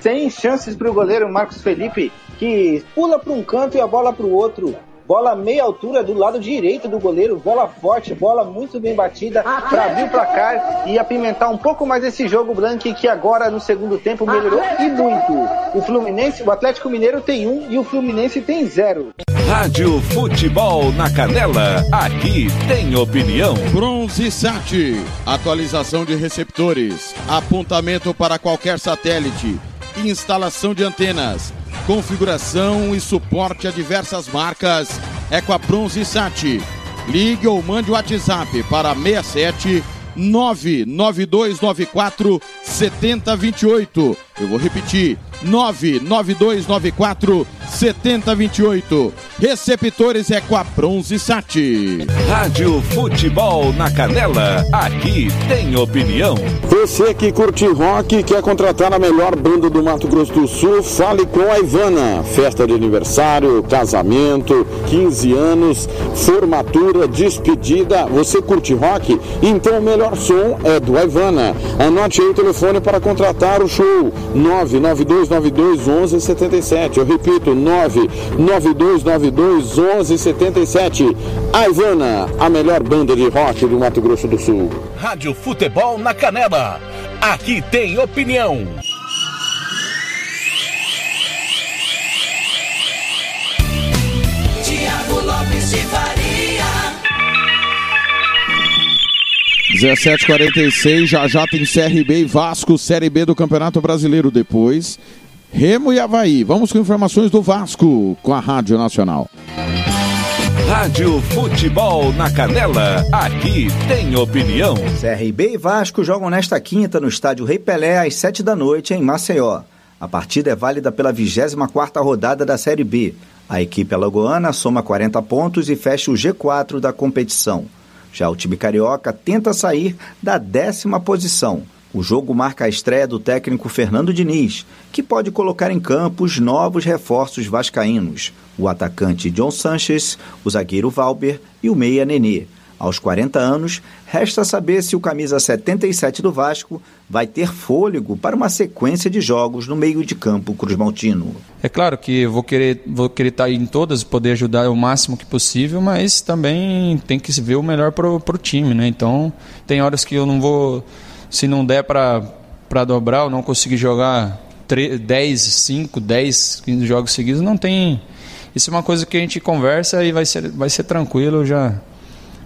Sem chances para o goleiro Marcos Felipe, que pula para um canto e a bola para o outro. Bola meia altura do lado direito do goleiro, bola forte, bola muito bem batida para abrir o placar e apimentar um pouco mais esse jogo branco que agora no segundo tempo melhorou e muito. O Fluminense, o Atlético Mineiro tem um e o Fluminense tem zero. Rádio Futebol na Canela, aqui tem opinião. Bronze Sat, atualização de receptores, apontamento para qualquer satélite, instalação de antenas, configuração e suporte a diversas marcas é com a Bronze Sat. Ligue ou mande o WhatsApp para 67 99294 7028. Eu vou repetir: 99294 7028. Receptores é com a Bronze Sat. Rádio Futebol na Canela, aqui tem opinião. Você que curte rock e quer contratar a melhor banda do Mato Grosso do Sul, fale com a Ivana. Festa de aniversário, casamento, 15 anos, formatura, despedida. Você curte rock? Então o melhor som é do Ivana. Anote aí o telefone para contratar o show: 99292 1177. Eu repito, 99292 1177. A Ivana, a melhor banda de rock do Mato Grosso do Sul. Rádio Futebol na Canela, aqui tem opinião. 17:46 já já tem CRB e Vasco, Série B do Campeonato Brasileiro depois. Remo e Havaí. Vamos com informações do Vasco com a Rádio Nacional. Rádio Futebol na Canela, aqui tem opinião. CRB e Vasco jogam nesta quinta no estádio Rei Pelé às 7 da noite em Maceió. A partida é válida pela 24ª rodada da Série B. A equipe alagoana soma 40 pontos e fecha o G4 da competição. Já o time carioca tenta sair da décima posição. O jogo marca a estreia do técnico Fernando Diniz, que pode colocar em campo os novos reforços vascaínos, o atacante John Sanches, o zagueiro Valber e o meia Nenê. Aos 40 anos, resta saber se o camisa 77 do Vasco vai ter fôlego para uma sequência de jogos no meio de campo Cruz Maltino. É claro que vou querer vou querer estar em todas, poder ajudar o máximo que possível, mas também tem que ver o melhor para o time, né? Então, tem horas que eu não vou se não der para dobrar ou não conseguir jogar 3, 10, 5, 10, 15 jogos seguidos, não tem. Isso é uma coisa que a gente conversa e vai ser, vai ser tranquilo. Eu já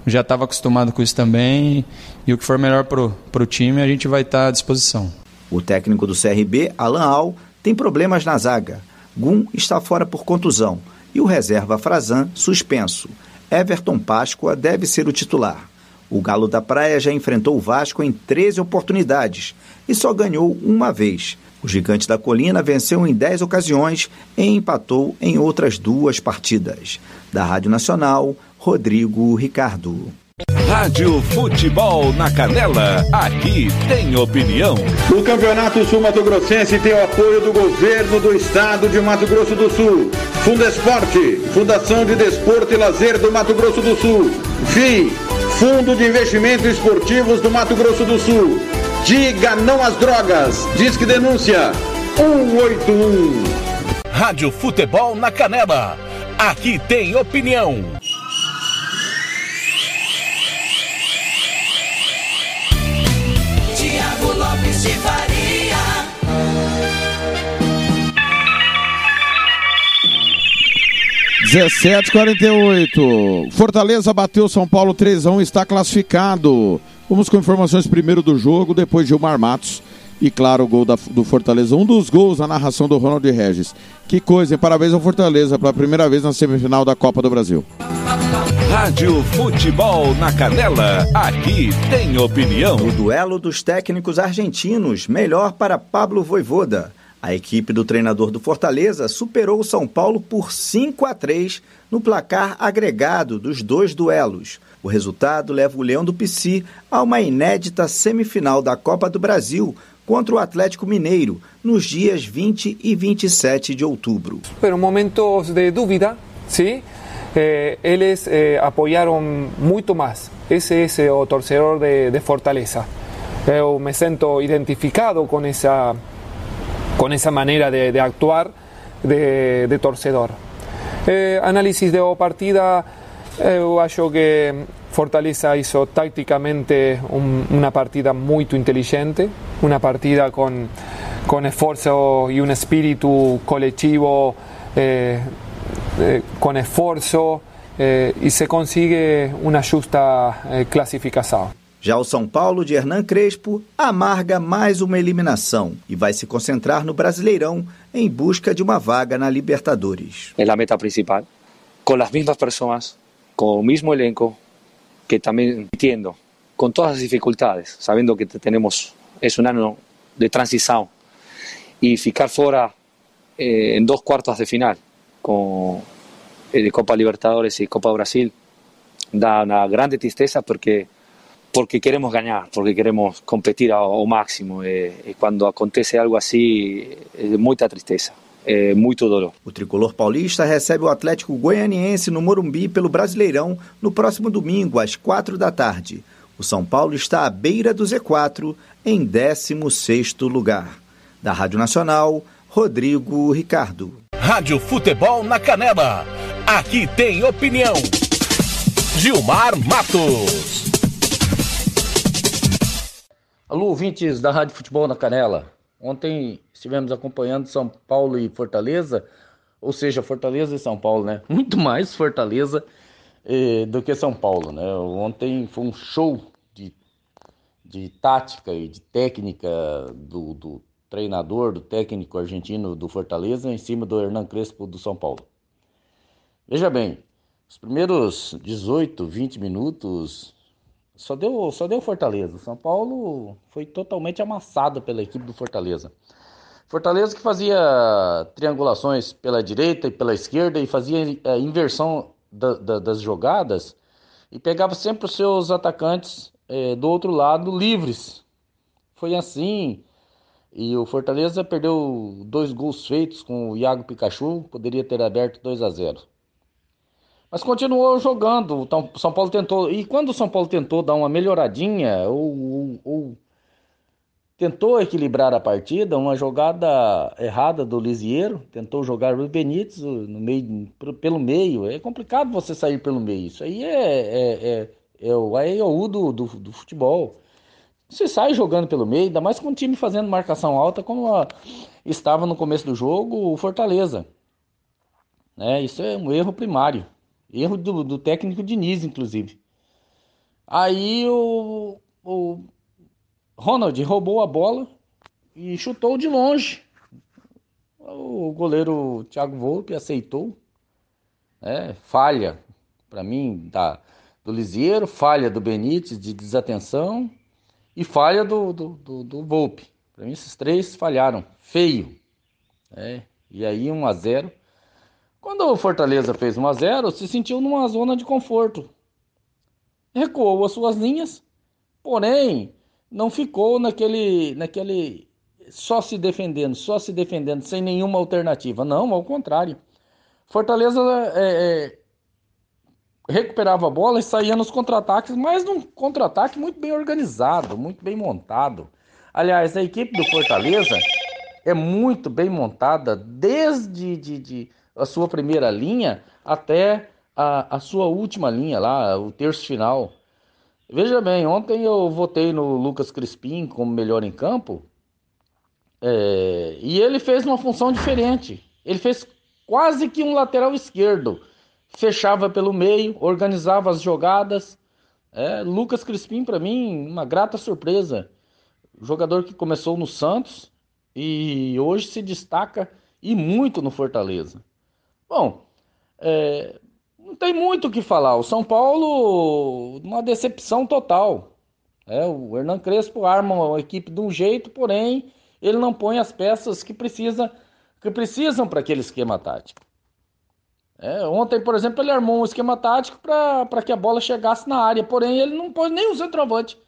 já estava acostumado com isso também. E o que for melhor para o time, a gente vai estar à disposição. O técnico do CRB, Alan Al, tem problemas na zaga. Gum está fora por contusão e o reserva Frazan suspenso. Everton Páscoa deve ser o titular. O Galo da Praia já enfrentou o Vasco em 13 oportunidades e só ganhou uma vez. O Gigante da Colina venceu em 10 ocasiões e empatou em outras duas partidas. Da Rádio Nacional, Rodrigo Ricardo. Rádio Futebol na Canela, aqui tem opinião. O Campeonato Sul Mato Grossense tem o apoio do governo do estado de Mato Grosso do Sul. Fundesporte, Fundação de Desporto e Lazer do Mato Grosso do Sul. FII, Fundo de Investimentos Esportivos do Mato Grosso do Sul. Diga não às drogas. Disque denúncia 181. Rádio Futebol na Canela, aqui tem opinião. 17:48. Fortaleza bateu São Paulo 3 a 1, está classificado. Vamos com informações primeiro do jogo, depois Gilmar Matos e claro o gol da, do Fortaleza, um dos gols na narração do Ronald Regis. Que coisa, hein? parabéns ao Fortaleza pela primeira vez na semifinal da Copa do Brasil. Rádio Futebol na Canela, aqui tem opinião. O duelo dos técnicos argentinos, melhor para Pablo Voivoda. A equipe do treinador do Fortaleza superou o São Paulo por 5 a 3 no placar agregado dos dois duelos. O resultado leva o Leão do Pici a uma inédita semifinal da Copa do Brasil contra o Atlético Mineiro nos dias 20 e 27 de outubro. Pero momentos de dúvida, sim, eh, eles eh, apoyaram muito mais. Esse é o torcedor de, de Fortaleza. Eu me sinto identificado com essa com essa maneira de, actuar de, torcedor. Eh, análisis de partida, eu acho que Fortaleza hizo tácticamente un, una partida muy inteligente, una partida con, con esfuerzo y un espíritu colectivo eh, eh, con esforço eh, e se consigue uma justa eh, classificação. Já o São Paulo de Hernan Crespo amarga mais uma eliminação e vai se concentrar no Brasileirão em busca de uma vaga na Libertadores. É a meta principal, com as mesmas pessoas, com o mesmo elenco, que también entiendo, con todas las dificultades, sabiendo que tenemos, es un año de transición, y ficar fuera eh, en dos cuartos de final con eh, Copa Libertadores y Copa Brasil da una grande tristeza porque porque queremos ganar, porque queremos competir ao máximo. E, e quando acontece algo assim, é muita tristeza. É muito dolor. O tricolor paulista recebe o Atlético Goianiense no Morumbi pelo Brasileirão no próximo domingo, às quatro da tarde. O São Paulo está à beira do Z4, em 16º lugar. Da Rádio Nacional, Rodrigo Ricardo. Rádio Futebol na Canela. Aqui tem opinião. Gilmar Matos. Alô, ouvintes da Rádio Futebol na Canela. Ontem estivemos acompanhando São Paulo e Fortaleza, ou seja, Fortaleza e São Paulo, né? Muito mais Fortaleza eh, do que São Paulo, né? Ontem foi um show de, de tática e de técnica do, do treinador, do técnico argentino do Fortaleza em cima do Hernan Crespo do São Paulo. Veja bem, os primeiros 18, 20 minutos só deu, só deu Fortaleza. São Paulo foi totalmente amassado pela equipe do Fortaleza. Fortaleza que fazia triangulações pela direita e pela esquerda e fazia é, inversão da, da, das jogadas e pegava sempre os seus atacantes é, do outro lado livres. Foi assim. E o Fortaleza perdeu dois gols feitos com o Iago Pikachu, poderia ter aberto 2 a 0. Mas continuou jogando. Então, o São Paulo tentou. E quando o São Paulo tentou dar uma melhoradinha, ou, ou, ou tentou equilibrar a partida, uma jogada errada do Lisieiro, tentou jogar o Benítez no meio, pelo meio. É complicado você sair pelo meio. Isso aí é, é, é, é o AEOU do, do, do futebol. Você sai jogando pelo meio, ainda mais com o time fazendo marcação alta, como a, estava no começo do jogo o Fortaleza. É, isso é um erro primário. Erro do, do técnico Diniz, inclusive. Aí o, o Ronald roubou a bola e chutou de longe. O goleiro Thiago Volpe aceitou. É, falha, para mim, da, do Lisieiro, falha do Benítez de desatenção e falha do, do, do, do Volpe. Para mim, esses três falharam. Feio. É, e aí, 1 a 0 quando o Fortaleza fez 1 a 0, se sentiu numa zona de conforto. Recuou as suas linhas, porém não ficou naquele, naquele só se defendendo, só se defendendo, sem nenhuma alternativa. Não, ao contrário. Fortaleza é, é, recuperava a bola e saía nos contra-ataques, mas num contra-ataque muito bem organizado, muito bem montado. Aliás, a equipe do Fortaleza é muito bem montada desde de, de, a sua primeira linha até a, a sua última linha lá, o terço final. Veja bem, ontem eu votei no Lucas Crispim como melhor em campo é, e ele fez uma função diferente. Ele fez quase que um lateral esquerdo. Fechava pelo meio, organizava as jogadas. É, Lucas Crispim, para mim, uma grata surpresa. Jogador que começou no Santos e hoje se destaca e muito no Fortaleza. Bom, é, não tem muito o que falar. O São Paulo, uma decepção total. É, o Hernan Crespo arma a equipe de um jeito, porém ele não põe as peças que precisa que precisam para aquele esquema tático. É, ontem, por exemplo, ele armou um esquema tático para que a bola chegasse na área, porém ele não pôs nem o centroavante.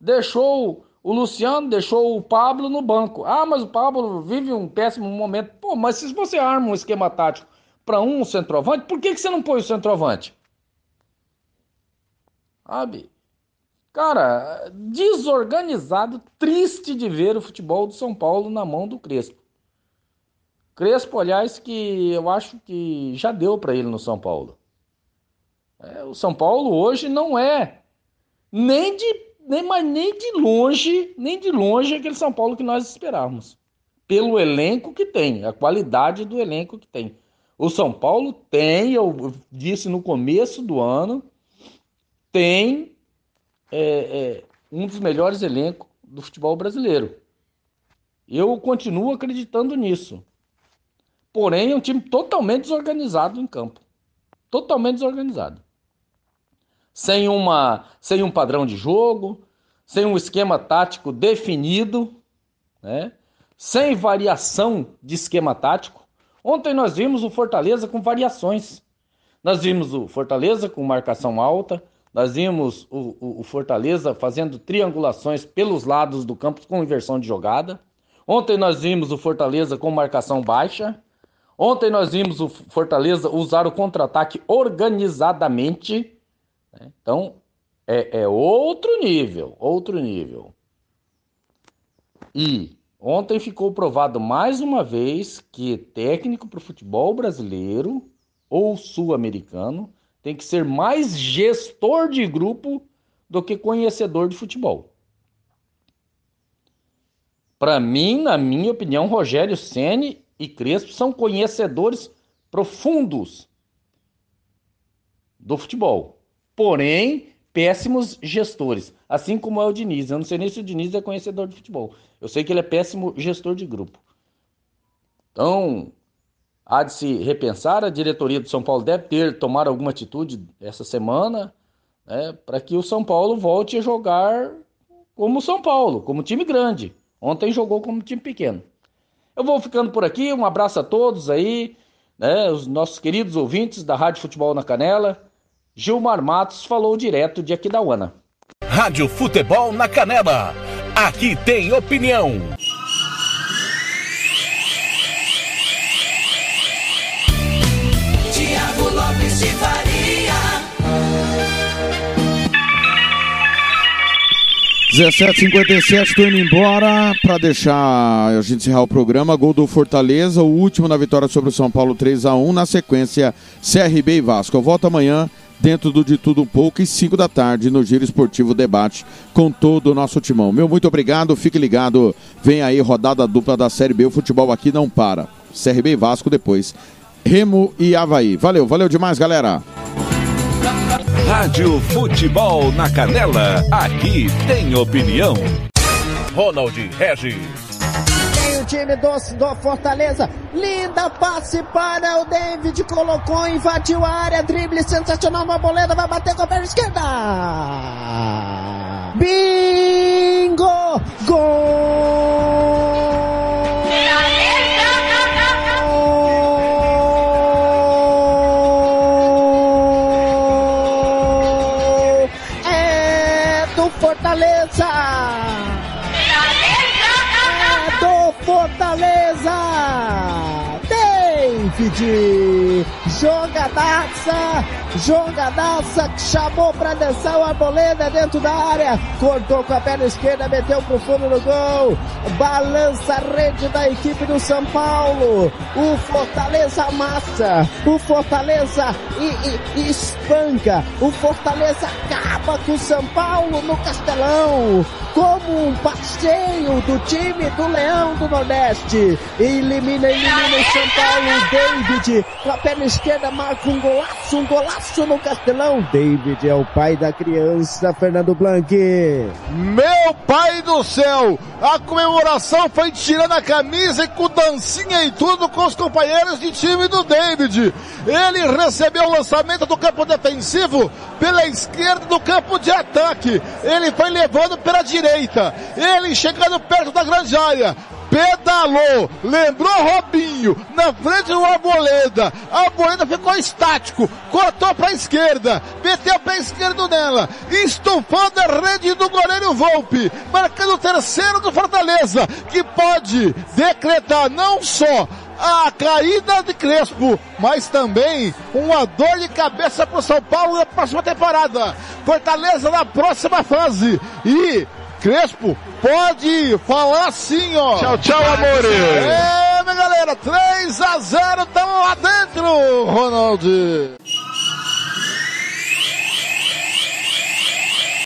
Deixou o Luciano, deixou o Pablo no banco. Ah, mas o Pablo vive um péssimo momento. Pô, mas se você arma um esquema tático para um centroavante, por que, que você não põe o centroavante? Sabe? Cara, desorganizado, triste de ver o futebol do São Paulo na mão do Crespo. Crespo, aliás, que eu acho que já deu para ele no São Paulo. É, o São Paulo hoje não é nem de nem, mas nem de longe, nem de longe aquele São Paulo que nós esperávamos. Pelo elenco que tem, a qualidade do elenco que tem. O São Paulo tem, eu disse no começo do ano, tem é, é, um dos melhores elencos do futebol brasileiro. Eu continuo acreditando nisso. Porém, é um time totalmente desorganizado em campo. Totalmente desorganizado. Sem, uma, sem um padrão de jogo, sem um esquema tático definido, né? sem variação de esquema tático. Ontem nós vimos o Fortaleza com variações. Nós vimos o Fortaleza com marcação alta, nós vimos o, o, o, Fortaleza fazendo triangulações pelos lados do campo com inversão de jogada. Ontem nós vimos o Fortaleza com marcação baixa. Ontem nós vimos o Fortaleza usar o contra-ataque organizadamente. Né? Então, é, é outro nível, outro nível. E ontem ficou provado mais uma vez que técnico para o futebol brasileiro ou sul-americano tem que ser mais gestor de grupo do que conhecedor de futebol. Para mim, na minha opinião, Rogério Ceni e Crespo são conhecedores profundos do futebol. Porém, péssimos gestores, assim como é o Diniz. Eu não sei nem se o Diniz é conhecedor de futebol. Eu sei que ele é péssimo gestor de grupo. Então, há de se repensar. A diretoria do São Paulo deve ter tomar alguma atitude essa semana né, para que o São Paulo volte a jogar como São Paulo, como time grande. Ontem jogou como time pequeno. Eu vou ficando por aqui. Um abraço a todos aí, né, os nossos queridos ouvintes da Rádio Futebol na Canela. Gilmar Matos falou direto de Aquidauana. Rádio Futebol na Canela. Aqui tem opinião. Tiago Lopes de Faria. 17:57 tô indo embora para deixar a gente encerrar o programa. Gol do Fortaleza, o último na vitória sobre o São Paulo 3 a 1 na sequência CRB e Vasco. Eu volto amanhã dentro do De Tudo Um Pouco e 5 da tarde no Giro Esportivo Debate com todo o nosso timão. Meu muito obrigado, fique ligado. Vem aí rodada dupla da Série B, o futebol aqui não para. CRB e Vasco depois. Remo e Havaí. Valeu, valeu demais, galera. Rádio Futebol na Canela. Aqui tem opinião. Ronald Regis. Time do, do Fortaleza. Linda passe para o David. Colocou, invadiu a área. Drible sensacional. Uma boleda. Vai bater com a perna esquerda. Bingo! Gol! David! Jogadaça! Jogadaça que chamou pra dançar o Arboleda dentro da área. Cortou com a perna esquerda, meteu pro fundo no gol. Balança a rede da equipe do São Paulo. O Fortaleza amassa. O Fortaleza e, e- e espanca. O Fortaleza acaba com o São Paulo no Castelão. Com como um passeio do time do Leão do Nordeste. Elimina, elimina o São Paulo. David com a perna esquerda marca um golaço, um golaço no Castelão. David é o pai da criança, Fernando Blanc. Meu pai do céu! A comemoração foi tirando a camisa e com dancinha e tudo com os companheiros de time do David. Ele recebeu o lançamento do campo defensivo pela esquerda do campo de ataque. Ele foi levando pela direita. Ele chegando perto da grande área. Pedalou, lembrou Robinho, na frente do Arboleda, Arboleda ficou estático, cortou para a esquerda, meteu o pé esquerdo nela, estufando a rede do goleiro Volpe, marcando o terceiro do Fortaleza, que pode decretar não só a caída de Crespo, mas também uma dor de cabeça para o São Paulo na próxima temporada. Fortaleza na próxima fase. E Crespo pode falar sim, ó. Tchau, tchau, amores. É, minha galera, 3 a 0, tamo lá dentro, Ronaldo.